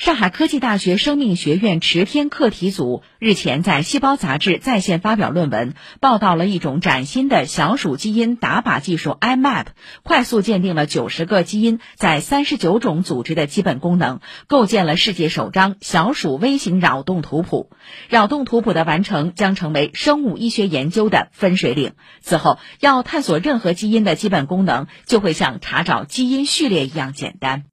上海科技大学生命学院池天课题组日前在《细胞》杂志在线发表论文，报道了一种崭新的小鼠基因打靶技术 iMap，快速鉴定了九十个基因在三十九种组织的基本功能，构建了世界首张小鼠微型扰动图谱。扰动图谱的完成将成为生物医学研究的分水岭。此后，要探索任何基因的基本功能，就会像查找基因序列一样简单。